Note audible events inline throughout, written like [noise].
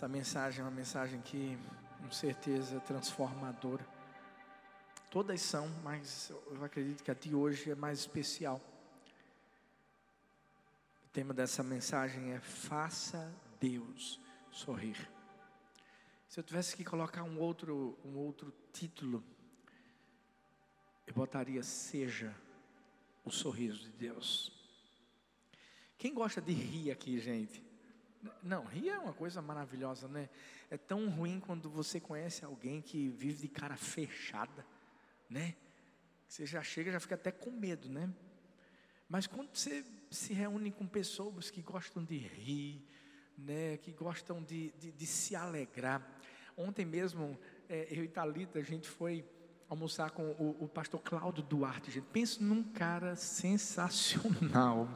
Essa mensagem é uma mensagem que, com certeza, é transformadora. Todas são, mas eu acredito que a de hoje é mais especial. O tema dessa mensagem é Faça Deus sorrir. Se eu tivesse que colocar um outro, um outro título, eu botaria Seja o sorriso de Deus. Quem gosta de rir aqui, gente? Não, rir é uma coisa maravilhosa, né? É tão ruim quando você conhece alguém que vive de cara fechada, né? Você já chega, já fica até com medo, né? Mas quando você se reúne com pessoas que gostam de rir, né? Que gostam de, de, de se alegrar. Ontem mesmo, é, eu e Thalita, a gente foi almoçar com o, o pastor Cláudio Duarte. Gente, pensa num cara sensacional,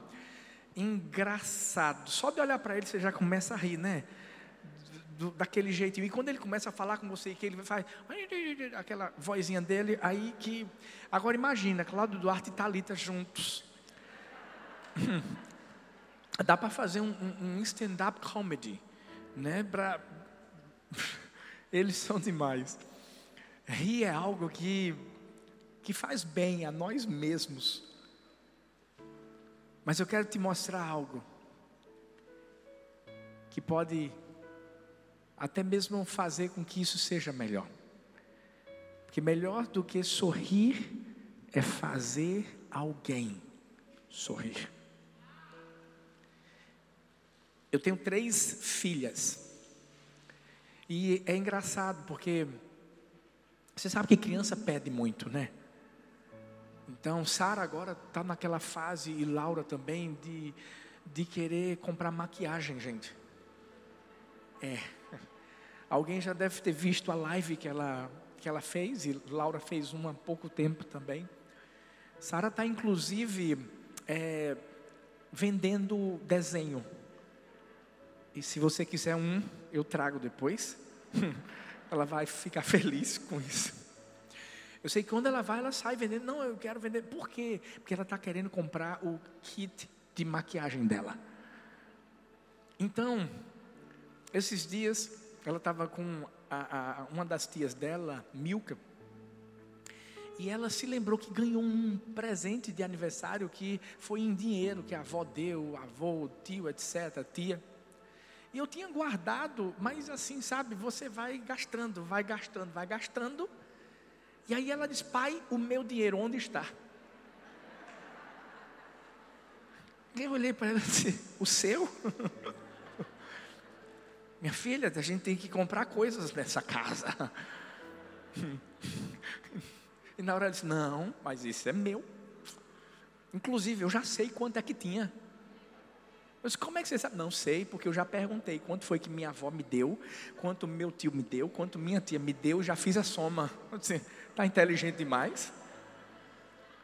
engraçado. Só de olhar para ele você já começa a rir, né? Do, daquele jeitinho. E quando ele começa a falar com você, que ele faz aquela vozinha dele, aí que. Agora imagina, Cláudio Duarte e Thalita juntos. [laughs] Dá para fazer um, um stand-up comedy, né? Pra... [laughs] Eles são demais. Rir é algo que, que faz bem a nós mesmos. Mas eu quero te mostrar algo que pode até mesmo fazer com que isso seja melhor. Porque melhor do que sorrir é fazer alguém sorrir. Eu tenho três filhas. E é engraçado porque você sabe que criança pede muito, né? Então, Sara agora está naquela fase, e Laura também, de, de querer comprar maquiagem, gente. É. [laughs] Alguém já deve ter visto a live que ela, que ela fez, e Laura fez uma há pouco tempo também. Sara está, inclusive, é, vendendo desenho. E se você quiser um, eu trago depois. [laughs] ela vai ficar feliz com isso. Eu sei que quando ela vai, ela sai vendendo. Não, eu quero vender. Por quê? Porque ela está querendo comprar o kit de maquiagem dela. Então, esses dias, ela estava com a, a, uma das tias dela, Milka, e ela se lembrou que ganhou um presente de aniversário que foi em dinheiro, que a avó deu, avô, tio, etc., tia. E eu tinha guardado, mas assim, sabe, você vai gastando, vai gastando, vai gastando. E aí ela diz: Pai, o meu dinheiro, onde está? Eu olhei para ela e disse: O seu? [laughs] Minha filha, a gente tem que comprar coisas nessa casa. [laughs] E na hora ela disse: Não, mas isso é meu. Inclusive, eu já sei quanto é que tinha. Eu disse, como é que você sabe? Não sei, porque eu já perguntei quanto foi que minha avó me deu, quanto meu tio me deu, quanto minha tia me deu, já fiz a soma. Está inteligente demais?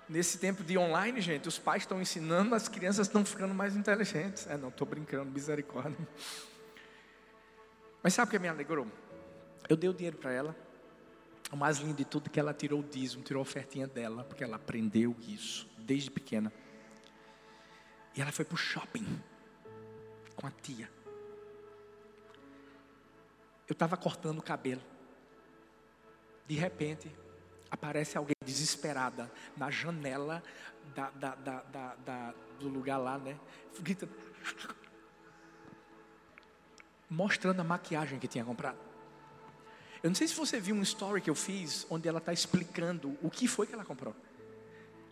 Nesse tempo de online, gente, os pais estão ensinando, as crianças estão ficando mais inteligentes. É, não, estou brincando, misericórdia. Mas sabe o que me alegrou? Eu dei o dinheiro para ela. O mais lindo de tudo é que ela tirou o dízimo, tirou a ofertinha dela, porque ela aprendeu isso desde pequena. E ela foi para o shopping com a tia. Eu estava cortando o cabelo. De repente, aparece alguém desesperada na janela da, da, da, do lugar lá, né? Gritando. Mostrando a maquiagem que tinha comprado. Eu não sei se você viu um story que eu fiz, onde ela está explicando o que foi que ela comprou.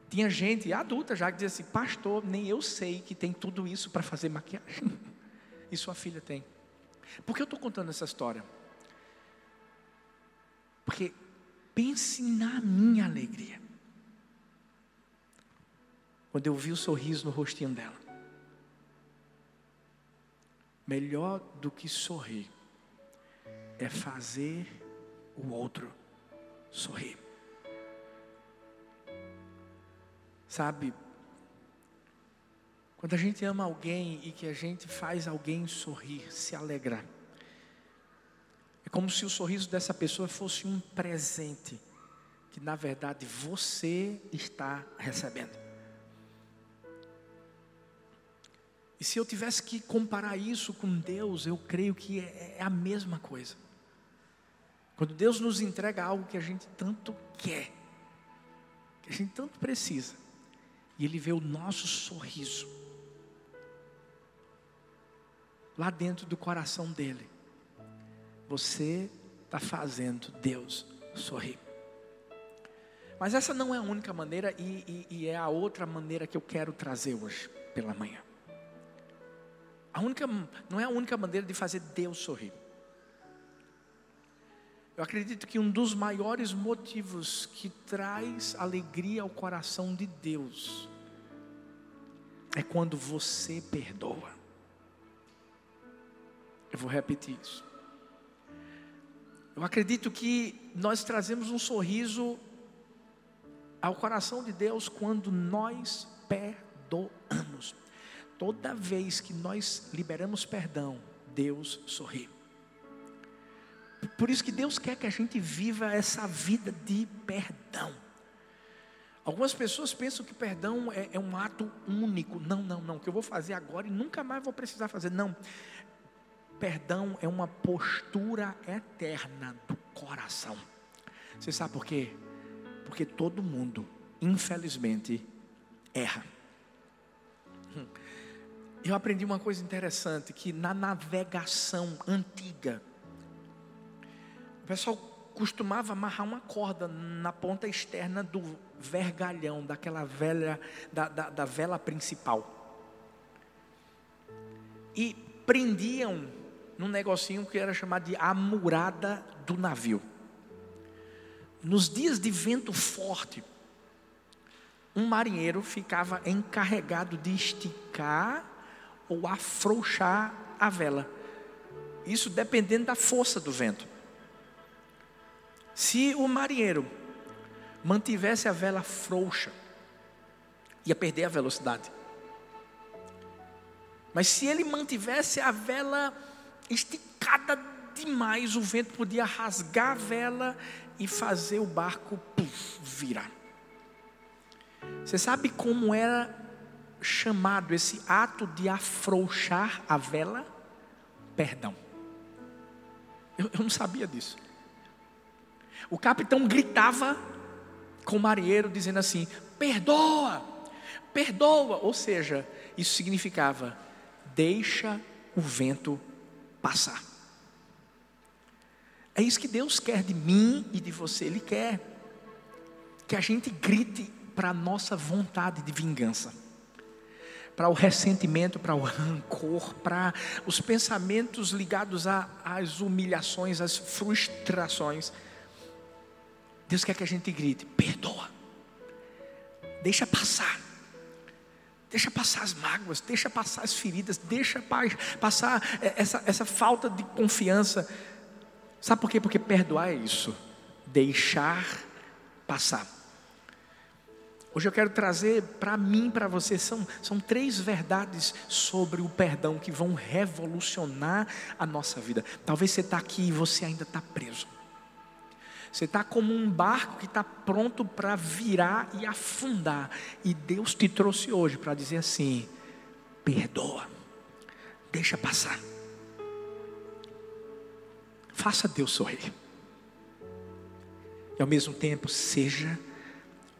Tinha gente adulta já que dizia assim: Pastor, nem eu sei que tem tudo isso para fazer maquiagem. [laughs] e sua filha tem. Por que eu estou contando essa história? Porque pense na minha alegria. Quando eu vi o sorriso no rostinho dela. Melhor do que sorrir é fazer o outro sorrir. Sabe, quando a gente ama alguém e que a gente faz alguém sorrir, se alegrar, é como se o sorriso dessa pessoa fosse um presente que na verdade você está recebendo. E se eu tivesse que comparar isso com Deus, eu creio que é, é a mesma coisa. Quando Deus nos entrega algo que a gente tanto quer, que a gente tanto precisa, e Ele vê o nosso sorriso lá dentro do coração dele, você está fazendo Deus sorrir. Mas essa não é a única maneira, e, e, e é a outra maneira que eu quero trazer hoje pela manhã. A única, não é a única maneira de fazer Deus sorrir. Eu acredito que um dos maiores motivos que traz alegria ao coração de Deus é quando você perdoa. Eu vou repetir isso. Eu acredito que nós trazemos um sorriso ao coração de Deus quando nós perdoamos. Toda vez que nós liberamos perdão, Deus sorri. Por isso que Deus quer que a gente viva essa vida de perdão. Algumas pessoas pensam que perdão é, é, um ato único. Não, não, não. Que eu vou fazer agora e nunca mais vou precisar fazer. Não. Perdão é uma postura eterna do coração. Você sabe por quê? Porque todo mundo, infelizmente, erra. Hum. Eu aprendi uma coisa interessante: que na navegação antiga, pessoal costumava amarrar uma corda na ponta externa do vergalhão, daquela velha, da, da, da vela principal. E prendiam num negocinho que era chamado de amurada do navio. Nos dias de vento forte, um marinheiro ficava encarregado de esticar ou afrouxar a vela. Isso dependendo da força do vento. Se o marinheiro mantivesse a vela frouxa, ia perder a velocidade. Mas se ele mantivesse a vela esticada demais, o vento podia rasgar a vela e fazer o barco puff, virar. Você sabe como era chamado esse ato de afrouxar a vela? Perdão. Eu, eu não sabia disso. O capitão gritava com o marinheiro, dizendo assim: perdoa, perdoa. Ou seja, isso significava: deixa o vento passar. É isso que Deus quer de mim e de você. Ele quer que a gente grite para a nossa vontade de vingança, para o ressentimento, para o rancor, para os pensamentos ligados às humilhações, às frustrações. Deus quer que a gente grite: perdoa, deixa passar. Deixa passar as mágoas, deixa passar as feridas, deixa passar é, essa, essa falta de confiança. Sabe por quê? Porque perdoar é isso, deixar passar. Hoje eu quero trazer para mim, para você, são, são três verdades sobre o perdão que vão revolucionar a nossa vida. Talvez você está aqui e você ainda está preso. Você está como um barco que está pronto para virar e afundar. E Deus te trouxe hoje para dizer assim: perdoa, deixa passar. Faça Deus sorrir. E ao mesmo tempo, seja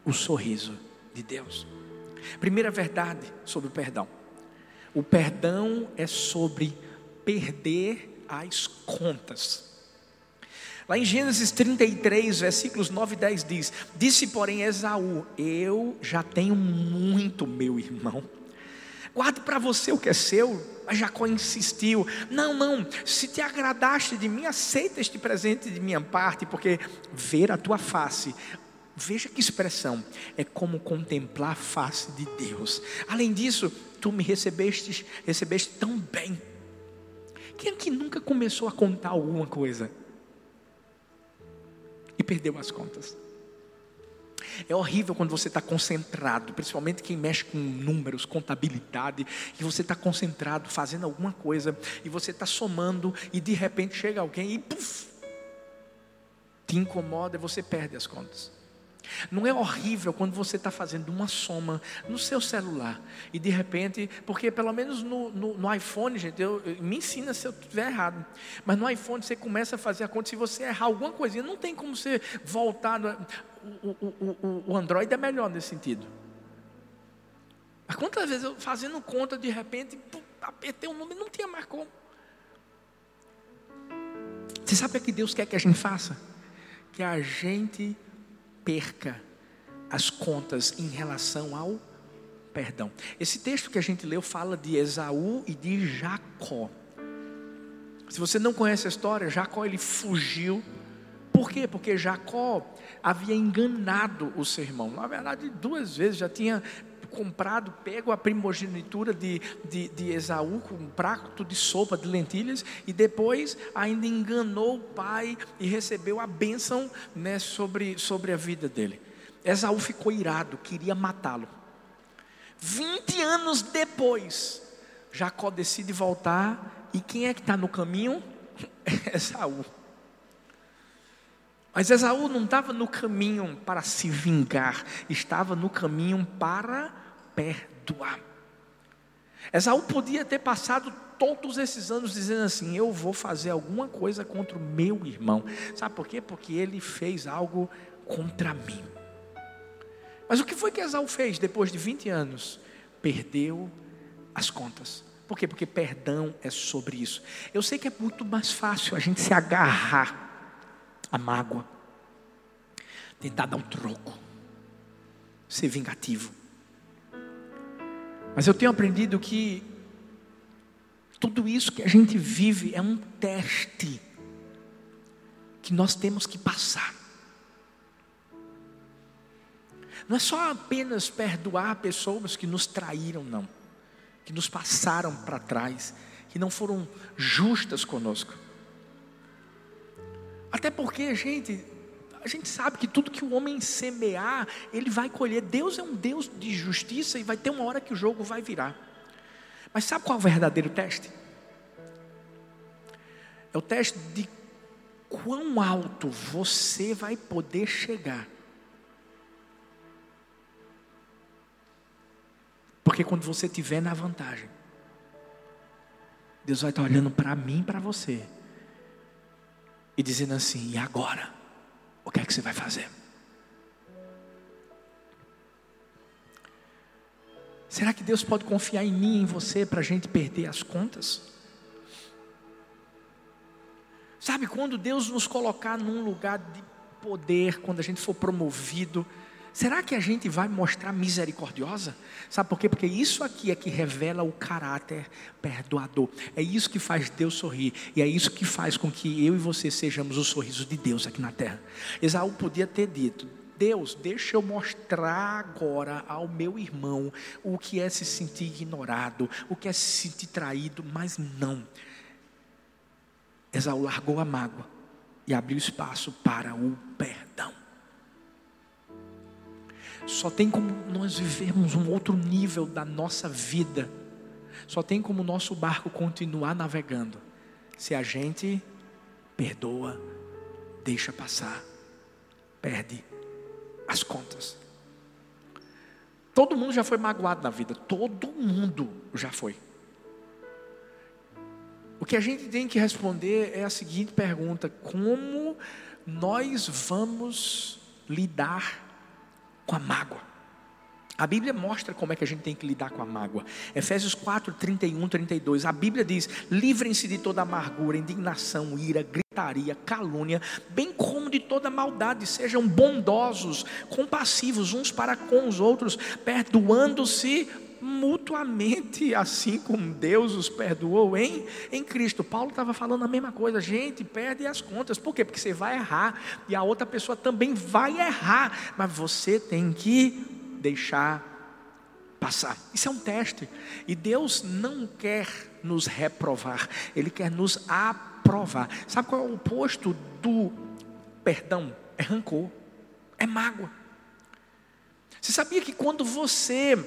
o sorriso de Deus. Primeira verdade sobre o perdão: o perdão é sobre perder as contas. Lá em Gênesis 33, versículos 9 e 10 diz: Disse, porém, Esaú: Eu já tenho muito, meu irmão. Guarde para você o que é seu. Mas Jacó insistiu: Não, não, se te agradaste de mim, aceita este presente de minha parte, porque ver a tua face Veja que expressão, é como contemplar a face de Deus. Além disso, tu me recebeste, recebeste tão bem. Quem é que nunca começou a contar alguma coisa? E perdeu as contas. É horrível quando você está concentrado, principalmente quem mexe com números, contabilidade, e você está concentrado fazendo alguma coisa, e você está somando, e de repente chega alguém e puff, te incomoda e você perde as contas. Não é horrível quando você está fazendo uma soma no seu celular e de repente, porque pelo menos no, no, no iPhone, gente, eu, eu, me ensina se eu estiver errado, mas no iPhone você começa a fazer a conta, se você errar alguma coisinha, não tem como você voltar. O, o, o, o Android é melhor nesse sentido. Mas quantas vezes eu fazendo conta, de repente, apertei o um número e não tinha mais como. Você sabe o que Deus quer que a gente faça? Que a gente perca as contas em relação ao perdão. Esse texto que a gente leu fala de Esaú e de Jacó. Se você não conhece a história, Jacó ele fugiu. Por quê? Porque Jacó havia enganado o seu irmão. Na verdade, duas vezes já tinha comprado, pego a primogenitura de, de, de Esaú com um prato de sopa de lentilhas e depois ainda enganou o pai e recebeu a bênção né, sobre, sobre a vida dele. Esaú ficou irado, queria matá-lo. 20 anos depois, Jacó decide voltar e quem é que está no caminho? [laughs] Esaú. Mas Esaú não estava no caminho para se vingar, estava no caminho para perdoar. Esaú podia ter passado todos esses anos dizendo assim: Eu vou fazer alguma coisa contra o meu irmão. Sabe por quê? Porque ele fez algo contra mim. Mas o que foi que Esaú fez depois de 20 anos? Perdeu as contas. Por quê? Porque perdão é sobre isso. Eu sei que é muito mais fácil a gente se agarrar à mágoa, tentar dar um troco, ser vingativo. Mas eu tenho aprendido que tudo isso que a gente vive é um teste que nós temos que passar. Não é só apenas perdoar pessoas que nos traíram, não, que nos passaram para trás, que não foram justas conosco. Até porque, gente, a gente sabe que tudo que o homem semear, ele vai colher. Deus é um Deus de justiça e vai ter uma hora que o jogo vai virar. Mas sabe qual é o verdadeiro teste? É o teste de quão alto você vai poder chegar. Porque quando você estiver na vantagem, Deus vai estar olhando para mim e para você e dizendo assim: e agora? O que é que você vai fazer? Será que Deus pode confiar em mim, em você, para a gente perder as contas? Sabe, quando Deus nos colocar num lugar de poder, quando a gente for promovido, Será que a gente vai mostrar misericordiosa? Sabe por quê? Porque isso aqui é que revela o caráter perdoador. É isso que faz Deus sorrir. E é isso que faz com que eu e você sejamos o sorriso de Deus aqui na terra. Esaú podia ter dito: Deus, deixa eu mostrar agora ao meu irmão o que é se sentir ignorado, o que é se sentir traído, mas não. Esaú largou a mágoa e abriu espaço para o perdão. Só tem como nós vivermos um outro nível da nossa vida. Só tem como o nosso barco continuar navegando se a gente perdoa, deixa passar, perde as contas. Todo mundo já foi magoado na vida, todo mundo já foi. O que a gente tem que responder é a seguinte pergunta: como nós vamos lidar com a mágoa. A Bíblia mostra como é que a gente tem que lidar com a mágoa. Efésios 4, 31, 32. A Bíblia diz: livrem-se de toda amargura, indignação, ira, gritaria, calúnia, bem como de toda maldade. Sejam bondosos, compassivos uns para com os outros, perdoando-se mutuamente, assim como Deus os perdoou em, em Cristo. Paulo estava falando a mesma coisa, gente, perde as contas. Por quê? Porque você vai errar e a outra pessoa também vai errar, mas você tem que deixar passar. Isso é um teste. E Deus não quer nos reprovar, Ele quer nos aprovar. Sabe qual é o oposto do perdão? É rancor, é mágoa. Você sabia que quando você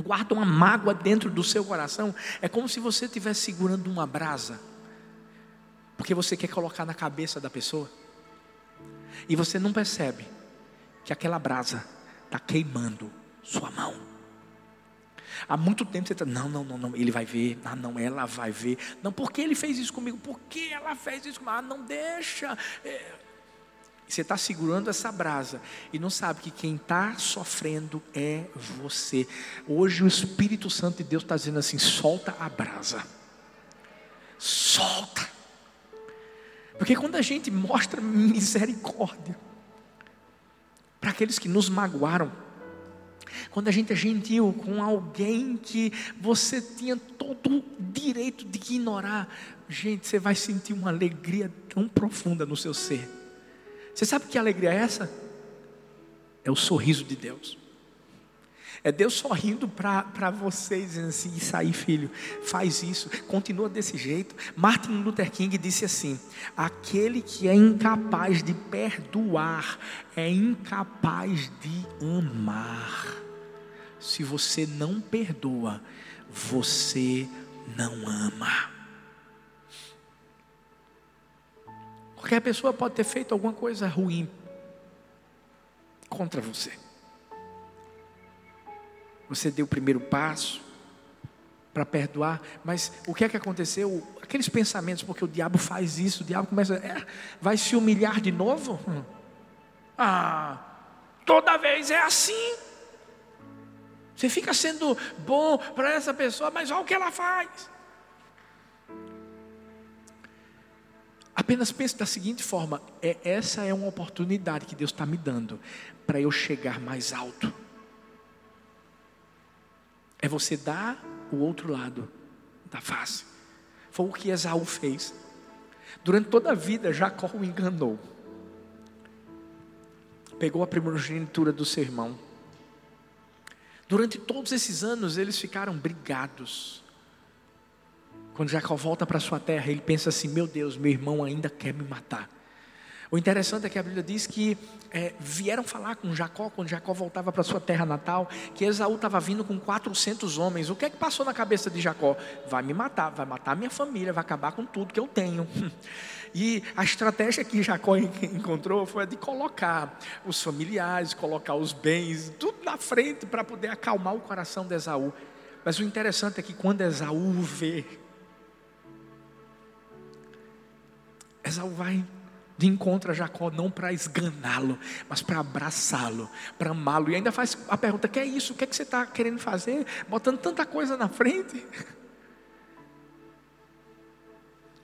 guarda uma mágoa dentro do seu coração, é como se você estivesse segurando uma brasa, porque você quer colocar na cabeça da pessoa, e você não percebe que aquela brasa está queimando sua mão. Há muito tempo você está, não, não, não, não, ele vai ver, ah, não, ela vai ver. Não, por que ele fez isso comigo? Por que ela fez isso comigo? Ah, não deixa. É... Você está segurando essa brasa e não sabe que quem está sofrendo é você. Hoje o Espírito Santo de Deus está dizendo assim: solta a brasa, solta. Porque quando a gente mostra misericórdia para aqueles que nos magoaram, quando a gente é gentil com alguém que você tinha todo o direito de ignorar, gente, você vai sentir uma alegria tão profunda no seu ser. Você sabe que alegria é essa? É o sorriso de Deus. É Deus sorrindo para vocês, dizendo assim: Isso aí, filho, faz isso, continua desse jeito. Martin Luther King disse assim: Aquele que é incapaz de perdoar é incapaz de amar. Se você não perdoa, você não ama. Qualquer pessoa pode ter feito alguma coisa ruim contra você. Você deu o primeiro passo para perdoar, mas o que é que aconteceu? Aqueles pensamentos, porque o diabo faz isso, o diabo começa, é, vai se humilhar de novo? Hum. Ah, toda vez é assim. Você fica sendo bom para essa pessoa, mas olha o que ela faz. Apenas pense da seguinte forma: é, essa é uma oportunidade que Deus está me dando para eu chegar mais alto é você dar o outro lado da face. Foi o que Esaú fez. Durante toda a vida, Jacó o enganou. Pegou a primogenitura do seu irmão. Durante todos esses anos, eles ficaram brigados. Quando Jacó volta para sua terra, ele pensa assim: Meu Deus, meu irmão ainda quer me matar. O interessante é que a Bíblia diz que é, vieram falar com Jacó, quando Jacó voltava para sua terra natal, que Esaú estava vindo com 400 homens. O que é que passou na cabeça de Jacó? Vai me matar, vai matar minha família, vai acabar com tudo que eu tenho. [laughs] E a estratégia que Jacó encontrou foi a de colocar os familiares, colocar os bens, tudo na frente para poder acalmar o coração de Esaú. Mas o interessante é que quando Esaú vê, Esaú vai de encontro a Jacó não para esganá-lo, mas para abraçá-lo, para amá-lo. E ainda faz a pergunta: que é isso? O que, é que você está querendo fazer? Botando tanta coisa na frente. [laughs]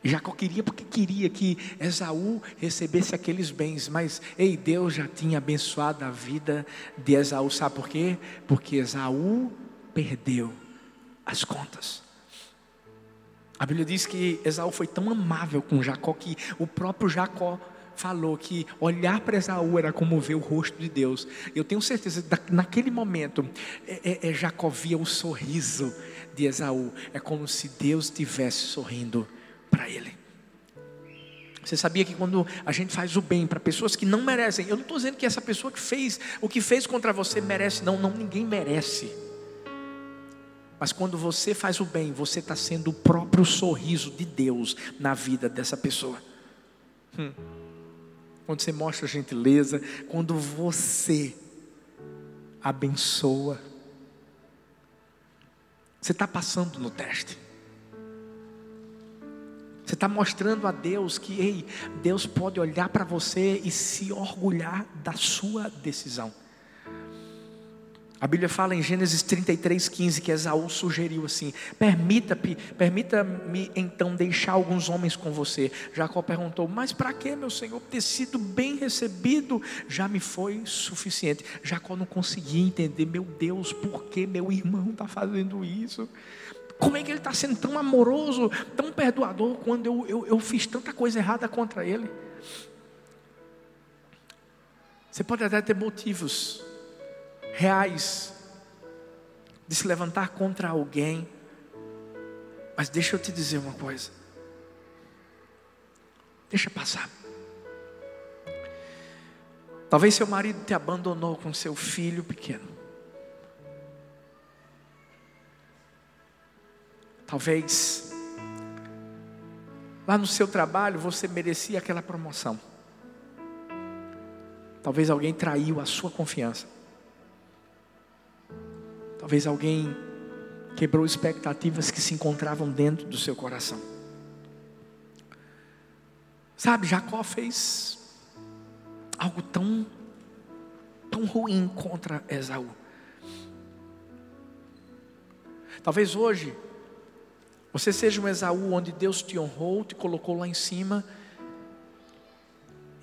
Jacó queria porque queria que Esaú recebesse aqueles bens, mas ei, Deus já tinha abençoado a vida de Esaú, sabe por quê? Porque Esaú perdeu as contas. A Bíblia diz que Esaú foi tão amável com Jacó que o próprio Jacó falou que olhar para Esaú era como ver o rosto de Deus. Eu tenho certeza que naquele momento é, é, é, Jacó via o sorriso de Esaú. É como se Deus estivesse sorrindo para ele. Você sabia que quando a gente faz o bem para pessoas que não merecem, eu não estou dizendo que essa pessoa que fez o que fez contra você merece, não, não ninguém merece. Mas quando você faz o bem, você está sendo o próprio sorriso de Deus na vida dessa pessoa. Hum. Quando você mostra gentileza, quando você abençoa, você está passando no teste. Você está mostrando a Deus que, ei, Deus pode olhar para você e se orgulhar da sua decisão. A Bíblia fala em Gênesis 33, 15 que Esaú sugeriu assim: Permita-me, permita-me então deixar alguns homens com você. Jacó perguntou: Mas para que, meu senhor? Ter sido bem recebido já me foi suficiente. Jacó não conseguia entender, meu Deus, por que meu irmão está fazendo isso? Como é que ele está sendo tão amoroso, tão perdoador, quando eu, eu, eu fiz tanta coisa errada contra ele? Você pode até ter motivos reais de se levantar contra alguém. Mas deixa eu te dizer uma coisa. Deixa passar. Talvez seu marido te abandonou com seu filho pequeno. Talvez lá no seu trabalho você merecia aquela promoção. Talvez alguém traiu a sua confiança. Talvez alguém quebrou expectativas que se encontravam dentro do seu coração. Sabe, Jacó fez algo tão tão ruim contra Esaú. Talvez hoje você seja um Esaú onde Deus te honrou, te colocou lá em cima,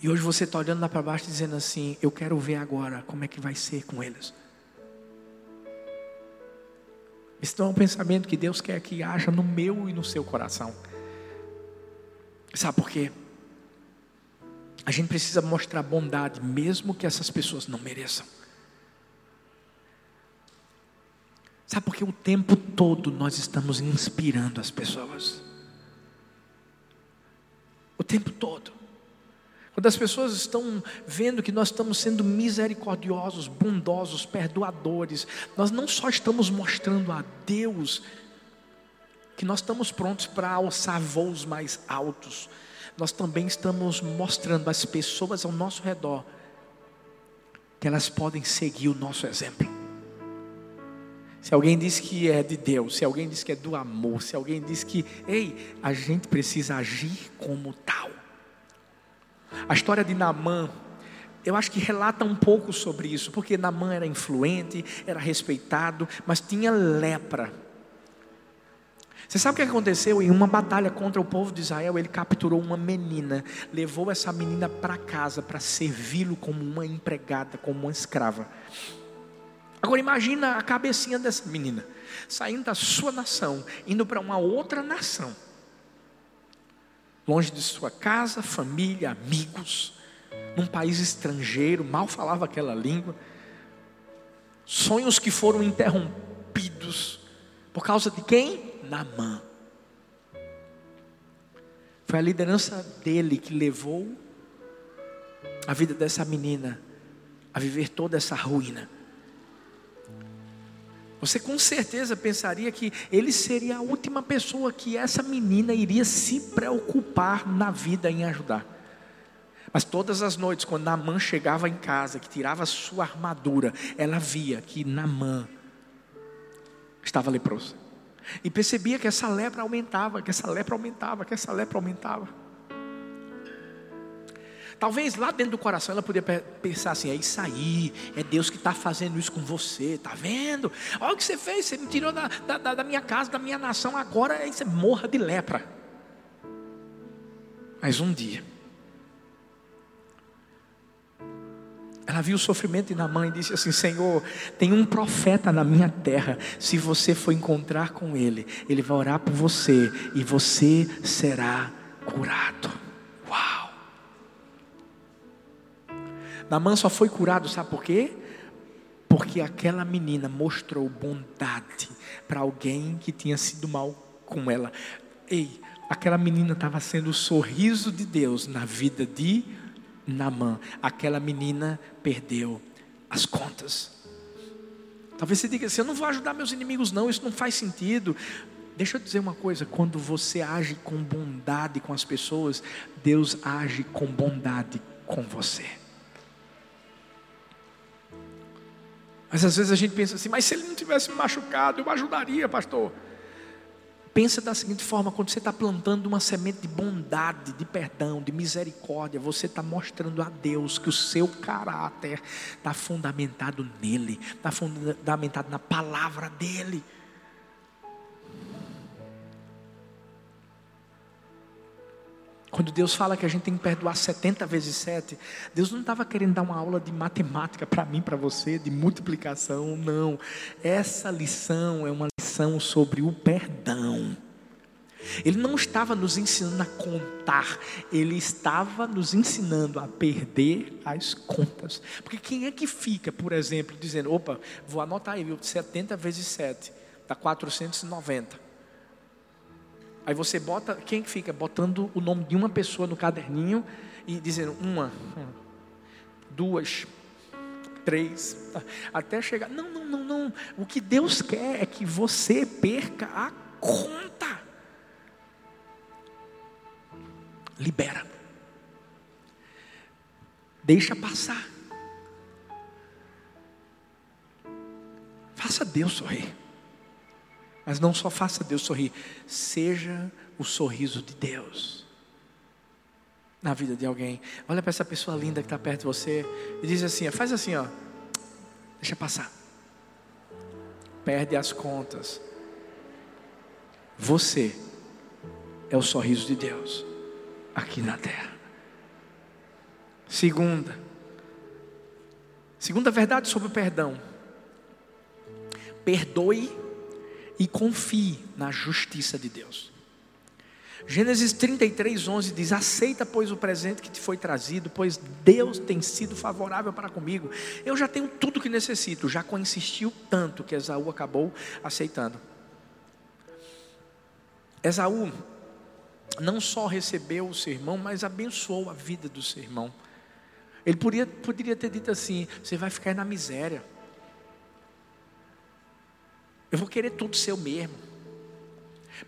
e hoje você está olhando lá para baixo dizendo assim: Eu quero ver agora como é que vai ser com eles. Isso não é um pensamento que Deus quer que haja no meu e no seu coração. Sabe por quê? A gente precisa mostrar bondade, mesmo que essas pessoas não mereçam. Sabe por que o tempo todo nós estamos inspirando as pessoas? O tempo todo. Quando as pessoas estão vendo que nós estamos sendo misericordiosos, bondosos, perdoadores, nós não só estamos mostrando a Deus que nós estamos prontos para alçar voos mais altos, nós também estamos mostrando às pessoas ao nosso redor que elas podem seguir o nosso exemplo. Se alguém diz que é de Deus, se alguém diz que é do amor, se alguém diz que, ei, a gente precisa agir como tal. A história de Namã, eu acho que relata um pouco sobre isso, porque Namã era influente, era respeitado, mas tinha lepra. Você sabe o que aconteceu? Em uma batalha contra o povo de Israel, ele capturou uma menina, levou essa menina para casa para servi-lo como uma empregada, como uma escrava. Agora imagina a cabecinha dessa menina, saindo da sua nação, indo para uma outra nação longe de sua casa, família, amigos, num país estrangeiro, mal falava aquela língua, sonhos que foram interrompidos, por causa de quem? Namã. Foi a liderança dele que levou a vida dessa menina a viver toda essa ruína. Você com certeza pensaria que ele seria a última pessoa que essa menina iria se preocupar na vida em ajudar. Mas todas as noites, quando Namã chegava em casa, que tirava sua armadura, ela via que Namã estava leproso. E percebia que essa lepra aumentava, que essa lepra aumentava, que essa lepra aumentava. Talvez lá dentro do coração ela poderia pensar assim: é isso aí, é Deus que está fazendo isso com você, está vendo? Olha o que você fez, você me tirou da, da, da minha casa, da minha nação, agora você morra de lepra. Mas um dia, ela viu o sofrimento na mãe e disse assim: Senhor, tem um profeta na minha terra. Se você for encontrar com ele, ele vai orar por você e você será curado. Namã só foi curado, sabe por quê? Porque aquela menina mostrou bondade para alguém que tinha sido mal com ela. Ei, aquela menina estava sendo o sorriso de Deus na vida de Namã. Aquela menina perdeu as contas. Talvez você diga assim: eu não vou ajudar meus inimigos, não, isso não faz sentido. Deixa eu dizer uma coisa: quando você age com bondade com as pessoas, Deus age com bondade com você. Mas às vezes a gente pensa assim, mas se ele não tivesse me machucado, eu ajudaria, pastor. Pensa da seguinte forma: quando você está plantando uma semente de bondade, de perdão, de misericórdia, você está mostrando a Deus que o seu caráter está fundamentado nele, está fundamentado na palavra dele. Quando Deus fala que a gente tem que perdoar 70 vezes 7, Deus não estava querendo dar uma aula de matemática para mim, para você, de multiplicação, não. Essa lição é uma lição sobre o perdão. Ele não estava nos ensinando a contar, ele estava nos ensinando a perder as contas. Porque quem é que fica, por exemplo, dizendo: opa, vou anotar aí, 70 vezes 7, dá 490. Aí você bota, quem fica botando o nome de uma pessoa no caderninho e dizendo uma, duas, três, até chegar. Não, não, não, não. O que Deus quer é que você perca a conta. Libera. Deixa passar. Faça Deus sorrir. Mas não só faça Deus sorrir, seja o sorriso de Deus na vida de alguém. Olha para essa pessoa linda que está perto de você e diz assim: faz assim, ó, deixa passar. Perde as contas. Você é o sorriso de Deus aqui na terra. Segunda, segunda verdade sobre o perdão. Perdoe e confie na justiça de Deus. Gênesis 33, 11 diz: Aceita, pois, o presente que te foi trazido, pois Deus tem sido favorável para comigo. Eu já tenho tudo que necessito. Jacó insistiu tanto que Esaú acabou aceitando. Esaú não só recebeu o sermão, mas abençoou a vida do seu irmão. Ele poderia, poderia ter dito assim: Você vai ficar na miséria. Eu vou querer tudo seu mesmo.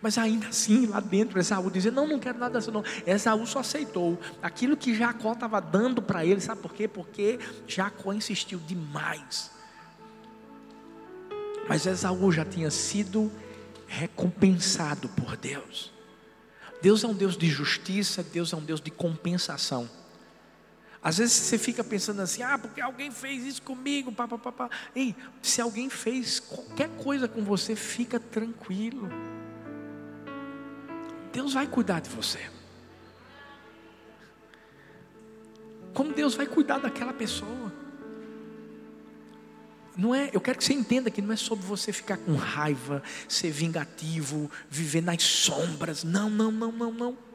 Mas ainda assim, lá dentro, Esaú dizia: Não, não quero nada disso, não. Esaú só aceitou aquilo que Jacó estava dando para ele, sabe por quê? Porque Jacó insistiu demais. Mas Esaú já tinha sido recompensado por Deus. Deus é um Deus de justiça, Deus é um Deus de compensação. Às vezes você fica pensando assim, ah, porque alguém fez isso comigo, papapá. Ei, se alguém fez qualquer coisa com você, fica tranquilo. Deus vai cuidar de você. Como Deus vai cuidar daquela pessoa. Não é, eu quero que você entenda que não é sobre você ficar com raiva, ser vingativo, viver nas sombras. Não, não, não, não, não.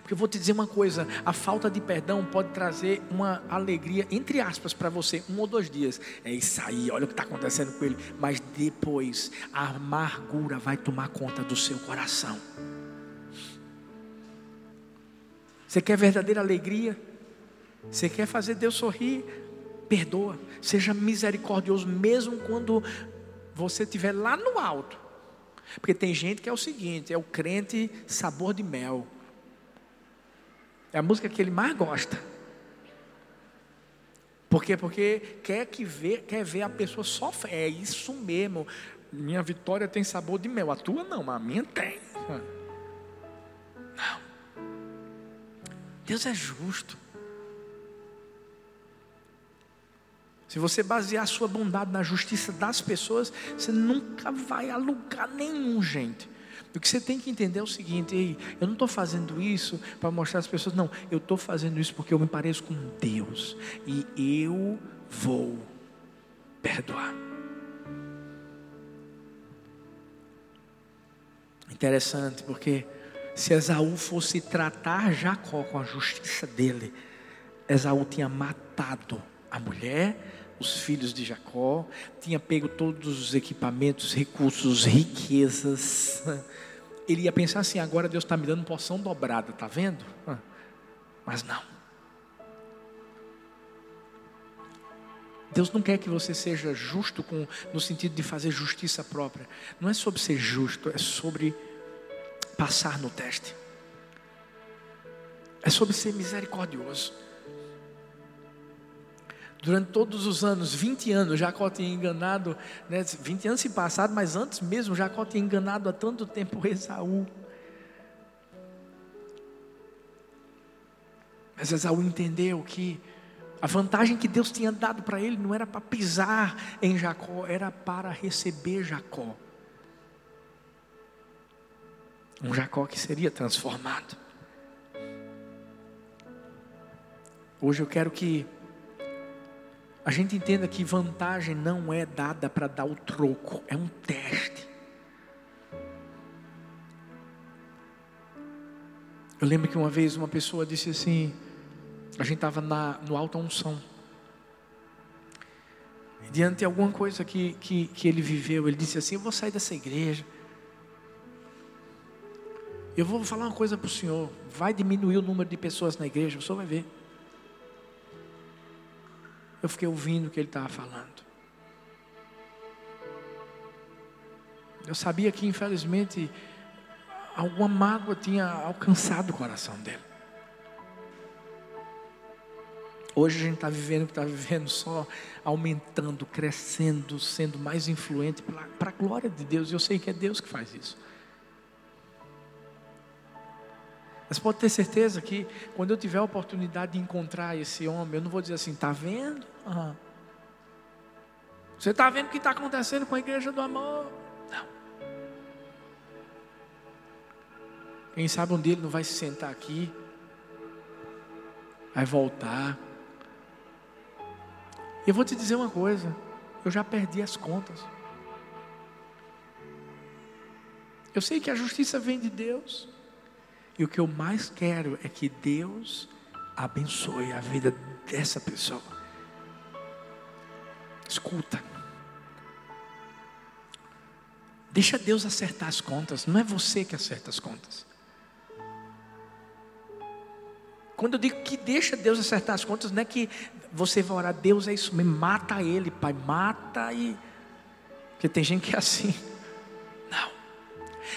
Porque eu vou te dizer uma coisa: a falta de perdão pode trazer uma alegria, entre aspas, para você, um ou dois dias. É isso aí, olha o que está acontecendo com ele. Mas depois, a amargura vai tomar conta do seu coração. Você quer verdadeira alegria? Você quer fazer Deus sorrir? Perdoa, seja misericordioso, mesmo quando você estiver lá no alto. Porque tem gente que é o seguinte: é o crente sabor de mel. É a música que ele mais gosta. Por quê? Porque quer, que ver, quer ver a pessoa sofrer. É isso mesmo. Minha vitória tem sabor de mel. A tua não, mas a minha tem. Não. Deus é justo. Se você basear a sua bondade na justiça das pessoas, você nunca vai a lugar nenhum, gente. O que você tem que entender é o seguinte: ei, eu não estou fazendo isso para mostrar às pessoas, não, eu estou fazendo isso porque eu me pareço com Deus e eu vou perdoar. Interessante, porque se Esaú fosse tratar Jacó com a justiça dele, Esaú tinha matado a mulher, os filhos de Jacó, tinha pego todos os equipamentos, recursos, riquezas. [laughs] Ele ia pensar assim: agora Deus está me dando porção dobrada, está vendo? Mas não. Deus não quer que você seja justo com, no sentido de fazer justiça própria. Não é sobre ser justo, é sobre passar no teste. É sobre ser misericordioso. Durante todos os anos, 20 anos, Jacó tinha enganado, né, 20 anos se passaram, mas antes mesmo, Jacó tinha enganado há tanto tempo Esaú. Mas Esaú entendeu que a vantagem que Deus tinha dado para ele não era para pisar em Jacó, era para receber Jacó. Um Jacó que seria transformado. Hoje eu quero que a gente entenda que vantagem não é dada para dar o troco, é um teste. Eu lembro que uma vez uma pessoa disse assim: a gente estava no alta unção. diante de alguma coisa que, que, que ele viveu, ele disse assim: Eu vou sair dessa igreja. Eu vou falar uma coisa para o senhor: vai diminuir o número de pessoas na igreja, o senhor vai ver eu fiquei ouvindo o que ele estava falando. Eu sabia que, infelizmente, alguma mágoa tinha alcançado o coração dele. Hoje a gente está vivendo o que está vivendo, só aumentando, crescendo, sendo mais influente para a glória de Deus. Eu sei que é Deus que faz isso. Mas pode ter certeza que quando eu tiver a oportunidade de encontrar esse homem, eu não vou dizer assim, está vendo? Uhum. Você está vendo o que está acontecendo com a igreja do amor? Não. Quem sabe um dia ele não vai se sentar aqui, vai voltar. Eu vou te dizer uma coisa, eu já perdi as contas. Eu sei que a justiça vem de Deus. E o que eu mais quero é que Deus abençoe a vida dessa pessoa. Escuta. Deixa Deus acertar as contas, não é você que acerta as contas. Quando eu digo que deixa Deus acertar as contas, não é que você vai orar, Deus é isso mesmo, mata ele, Pai, mata e. Porque tem gente que é assim.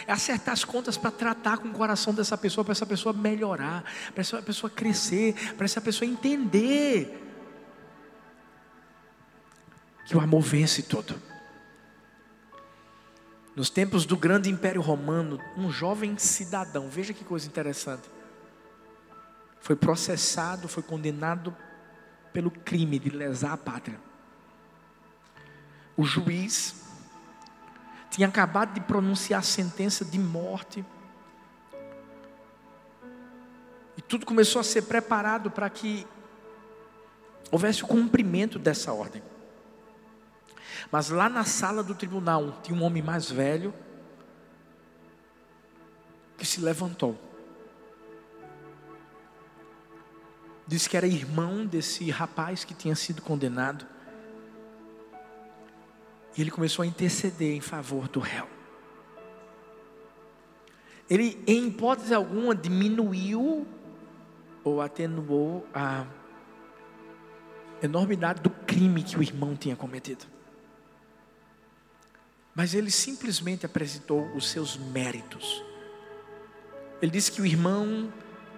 É acertar as contas para tratar com o coração dessa pessoa, para essa pessoa melhorar, para essa pessoa crescer, para essa pessoa entender que o amor vence tudo. Nos tempos do grande império romano, um jovem cidadão, veja que coisa interessante, foi processado, foi condenado pelo crime de lesar a pátria. O juiz tinha acabado de pronunciar a sentença de morte. E tudo começou a ser preparado para que houvesse o cumprimento dessa ordem. Mas lá na sala do tribunal tinha um homem mais velho que se levantou. Disse que era irmão desse rapaz que tinha sido condenado. E ele começou a interceder em favor do réu. Ele, em hipótese alguma, diminuiu ou atenuou a enormidade do crime que o irmão tinha cometido. Mas ele simplesmente apresentou os seus méritos. Ele disse que o irmão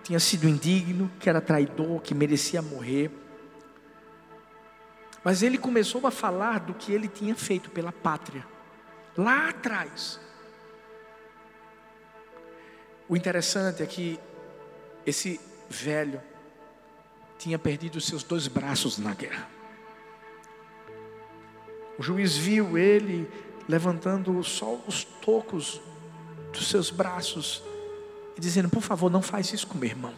tinha sido indigno, que era traidor, que merecia morrer mas ele começou a falar do que ele tinha feito pela pátria, lá atrás. O interessante é que esse velho tinha perdido seus dois braços na guerra. O juiz viu ele levantando só os tocos dos seus braços e dizendo: Por favor, não faz isso com meu irmão,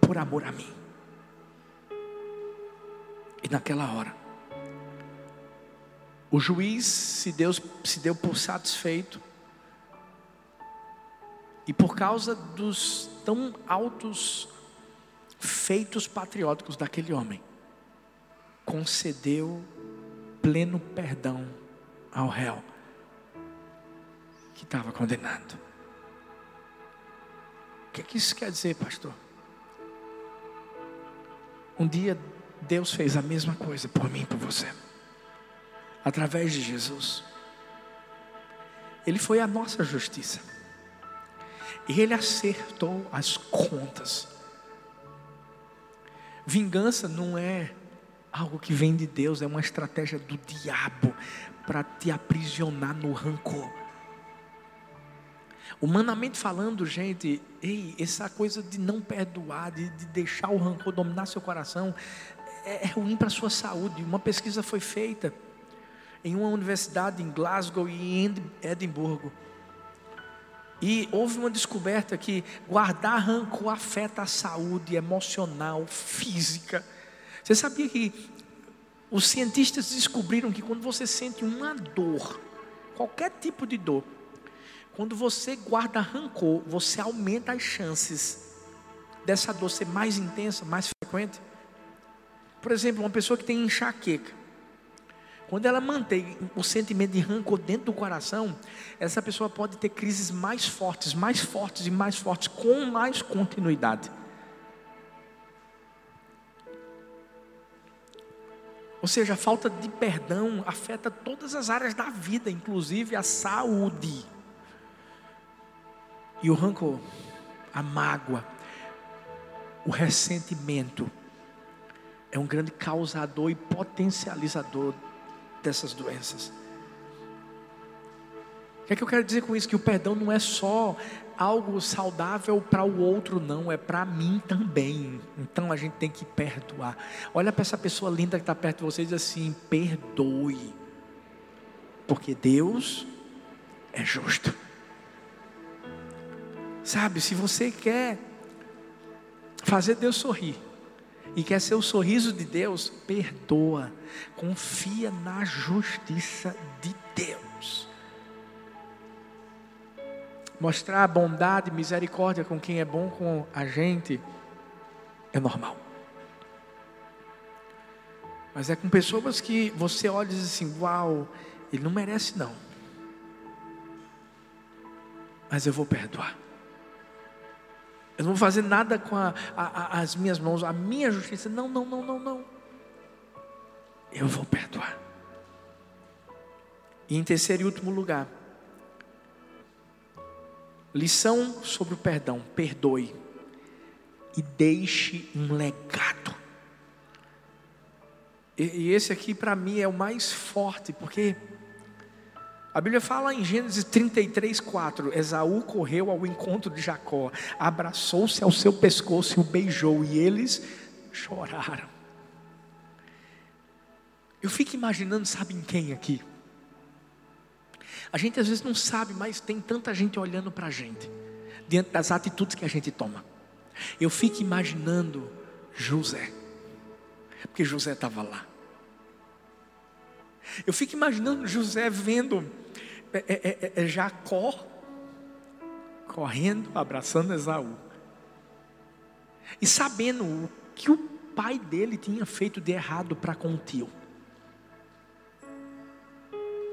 por amor a mim. E naquela hora, o juiz se deu, se deu por satisfeito, e por causa dos tão altos feitos patrióticos daquele homem, concedeu pleno perdão ao réu que estava condenado. O que, é que isso quer dizer, pastor? Um dia Deus fez a mesma coisa por mim e por você. Através de Jesus. Ele foi a nossa justiça. E ele acertou as contas. Vingança não é algo que vem de Deus, é uma estratégia do diabo para te aprisionar no rancor. Humanamente falando, gente, ei, essa coisa de não perdoar, de, de deixar o rancor dominar seu coração, é, é ruim para a sua saúde. Uma pesquisa foi feita em uma universidade em Glasgow e em Edimburgo. E houve uma descoberta que guardar rancor afeta a saúde emocional, física. Você sabia que os cientistas descobriram que quando você sente uma dor, qualquer tipo de dor, quando você guarda rancor, você aumenta as chances dessa dor ser mais intensa, mais frequente. Por exemplo, uma pessoa que tem enxaqueca. Quando ela mantém o sentimento de rancor dentro do coração, essa pessoa pode ter crises mais fortes, mais fortes e mais fortes, com mais continuidade. Ou seja, a falta de perdão afeta todas as áreas da vida, inclusive a saúde. E o rancor, a mágoa, o ressentimento é um grande causador e potencializador dessas doenças. O que é que eu quero dizer com isso? Que o perdão não é só algo saudável para o outro, não, é para mim também. Então a gente tem que perdoar. Olha para essa pessoa linda que está perto de você e diz assim: perdoe, porque Deus é justo. Sabe, se você quer fazer Deus sorrir, e quer ser o sorriso de Deus, perdoa, confia na justiça de Deus. Mostrar bondade, misericórdia com quem é bom com a gente é normal. Mas é com pessoas que você olha e diz assim: Uau, ele não merece, não. Mas eu vou perdoar. Eu não vou fazer nada com a, a, as minhas mãos, a minha justiça. Não, não, não, não, não. Eu vou perdoar. E em terceiro e último lugar, lição sobre o perdão: perdoe e deixe um legado. E, e esse aqui para mim é o mais forte, porque a Bíblia fala em Gênesis 33, 4: Esaú correu ao encontro de Jacó, abraçou-se ao seu pescoço e o beijou, e eles choraram. Eu fico imaginando, sabe em quem aqui? A gente às vezes não sabe, mas tem tanta gente olhando para a gente, diante das atitudes que a gente toma. Eu fico imaginando José, porque José estava lá. Eu fico imaginando José vendo é, é, é, é Jacó correndo, abraçando Esaú. E sabendo o que o pai dele tinha feito de errado para com o tio.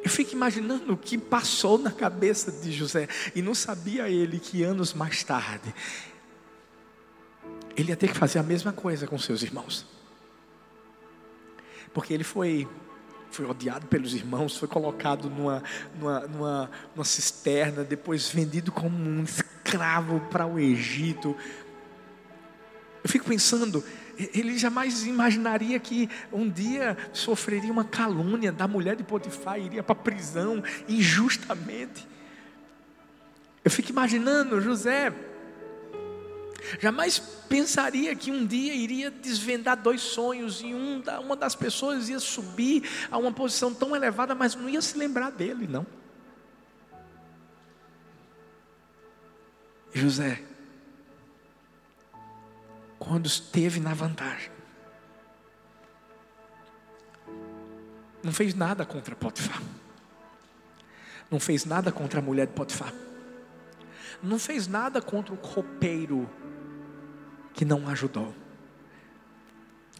Eu fico imaginando o que passou na cabeça de José. E não sabia ele que anos mais tarde, ele ia ter que fazer a mesma coisa com seus irmãos. Porque ele foi foi odiado pelos irmãos, foi colocado numa, numa, numa, numa cisterna, depois vendido como um escravo para o Egito. Eu fico pensando, ele jamais imaginaria que um dia sofreria uma calúnia da mulher de Potifar, iria para a prisão injustamente. Eu fico imaginando José Jamais pensaria que um dia iria desvendar dois sonhos e um, uma das pessoas ia subir a uma posição tão elevada, mas não ia se lembrar dele, não. José, quando esteve na vantagem, não fez nada contra Potifar, não fez nada contra a mulher de Potifar, não fez nada contra o copeiro que não ajudou.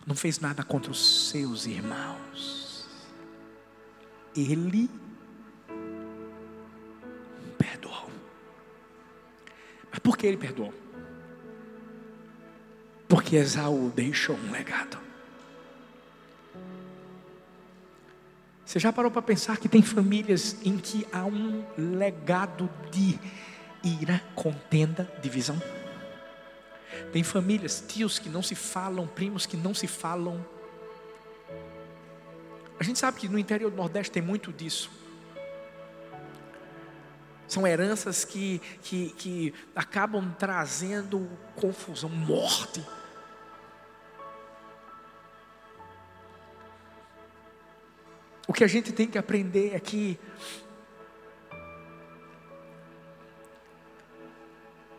Não fez nada contra os seus irmãos. Ele perdoou. Mas por que ele perdoou? Porque Esaú deixou um legado. Você já parou para pensar que tem famílias em que há um legado de ira, contenda, divisão? Tem famílias, tios que não se falam, primos que não se falam. A gente sabe que no interior do Nordeste tem muito disso. São heranças que, que, que acabam trazendo confusão, morte. O que a gente tem que aprender é que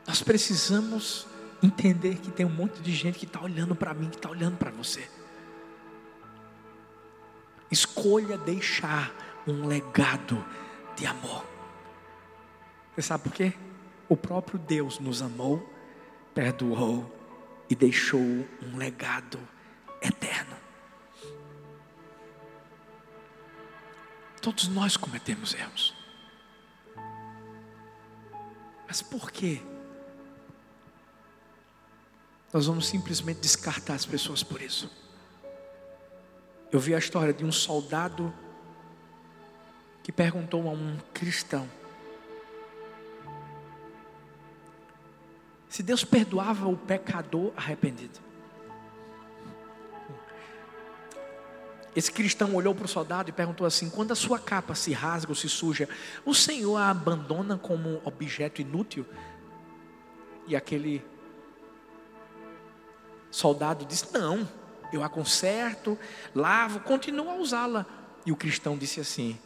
nós precisamos entender que tem um monte de gente que está olhando para mim, que está olhando para você. Escolha deixar um legado de amor. Você sabe por quê? O próprio Deus nos amou, perdoou e deixou um legado eterno. Todos nós cometemos erros. Mas por quê? Nós vamos simplesmente descartar as pessoas por isso. Eu vi a história de um soldado que perguntou a um cristão Se Deus perdoava o pecador arrependido. Esse cristão olhou para o soldado e perguntou assim: quando a sua capa se rasga ou se suja, o Senhor a abandona como objeto inútil? E aquele soldado disse: Não, eu a conserto, lavo, continuo a usá-la. E o cristão disse assim: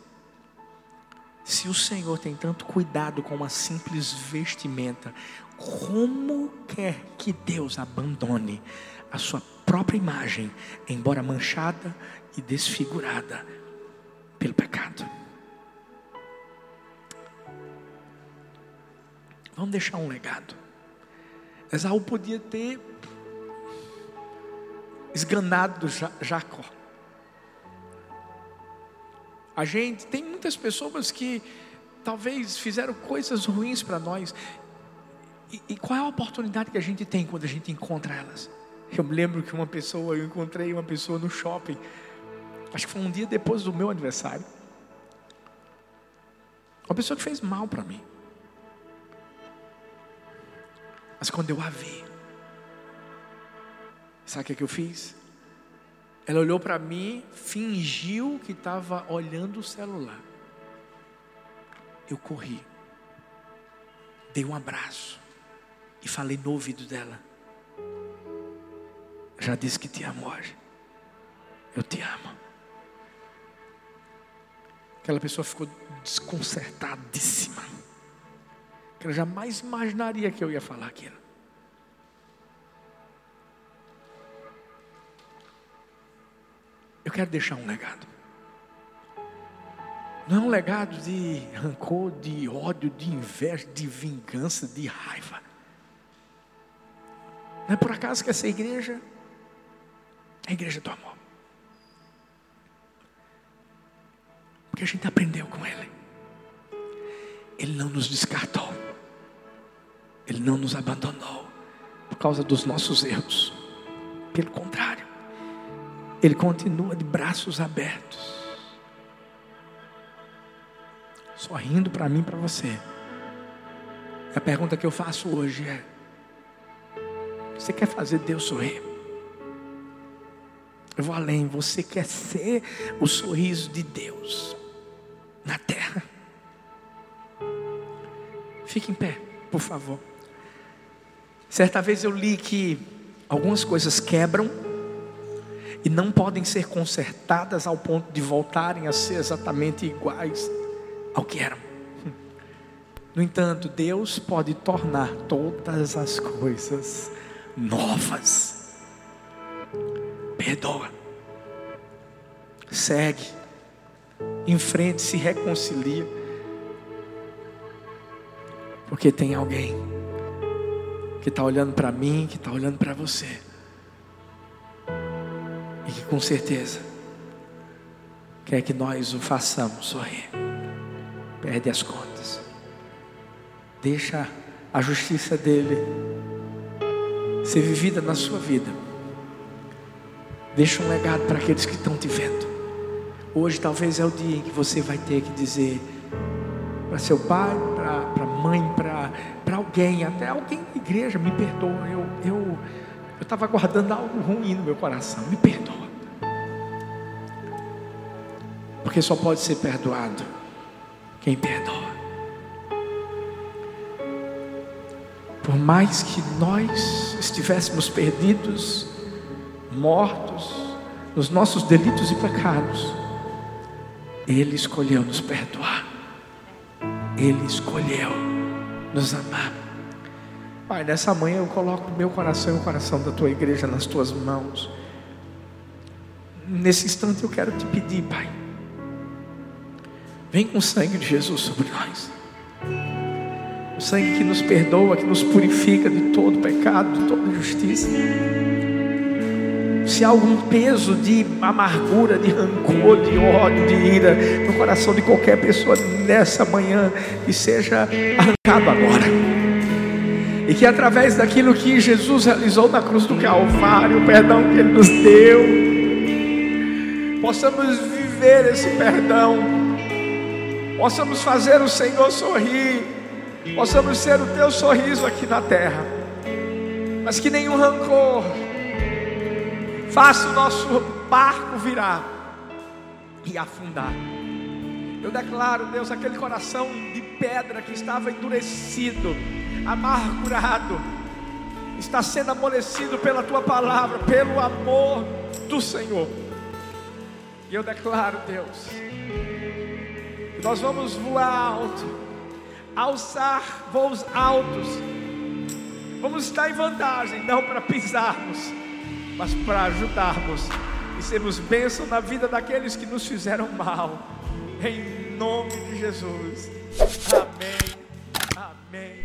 Se o Senhor tem tanto cuidado com uma simples vestimenta, como quer que Deus abandone a sua própria imagem, embora manchada e desfigurada pelo pecado. Vamos deixar um legado. Esaú podia ter esganado Jacó. A gente tem muitas pessoas que talvez fizeram coisas ruins para nós. E, e, qual é a oportunidade que a gente tem quando a gente encontra elas? Eu me lembro que uma pessoa, eu encontrei uma pessoa no shopping Acho que foi um dia depois do meu aniversário. Uma pessoa que fez mal para mim. Mas quando eu a vi, sabe o que, é que eu fiz? Ela olhou para mim, fingiu que estava olhando o celular. Eu corri, dei um abraço e falei no ouvido dela. Já disse que te amo hoje. Eu te amo. Aquela pessoa ficou desconcertadíssima. Ela jamais imaginaria que eu ia falar aquilo. Eu quero deixar um legado. Não é um legado de rancor, de ódio, de inveja, de vingança, de raiva. Não é por acaso que essa igreja é a igreja do amor. que a gente aprendeu com Ele. Ele não nos descartou. Ele não nos abandonou por causa dos nossos erros. Pelo contrário, Ele continua de braços abertos, sorrindo para mim e para você. A pergunta que eu faço hoje é: Você quer fazer Deus sorrir? Eu vou além, você quer ser o sorriso de Deus na terra. Fique em pé, por favor. Certa vez eu li que algumas coisas quebram e não podem ser consertadas ao ponto de voltarem a ser exatamente iguais ao que eram. No entanto, Deus pode tornar todas as coisas novas. Perdoa. Segue em frente, se reconcilia. Porque tem alguém que está olhando para mim, que está olhando para você. Com certeza quer que nós o façamos sorrir. Perde as contas. Deixa a justiça dele ser vivida na sua vida. Deixa um legado para aqueles que estão te vendo. Hoje talvez é o dia em que você vai ter que dizer para seu pai, para a mãe, para alguém, até alguém da igreja, me perdoa. Eu eu eu estava guardando algo ruim no meu coração. Me perdoa. Porque só pode ser perdoado quem perdoa. Por mais que nós estivéssemos perdidos, mortos, nos nossos delitos e pecados, ele escolheu nos perdoar. Ele escolheu nos amar. Pai, nessa manhã eu coloco o meu coração e o coração da tua igreja nas tuas mãos. Nesse instante eu quero te pedir, Pai. Vem com o sangue de Jesus sobre nós. O sangue que nos perdoa, que nos purifica de todo pecado, de toda injustiça se há algum peso de amargura, de rancor, de ódio, de ira no coração de qualquer pessoa nessa manhã, que seja arrancado agora. E que através daquilo que Jesus realizou na cruz do Calvário, o perdão que Ele nos deu, possamos viver esse perdão, possamos fazer o Senhor sorrir, possamos ser o Teu sorriso aqui na terra mas que nenhum rancor faça o nosso barco virar e afundar. Eu declaro, Deus, aquele coração de pedra que estava endurecido, amargurado, está sendo amolecido pela tua palavra, pelo amor do Senhor. E eu declaro, Deus, nós vamos voar alto, alçar voos altos, vamos estar em vantagem, não para pisarmos, mas para ajudarmos e sermos bênção na vida daqueles que nos fizeram mal, em nome de Jesus, amém.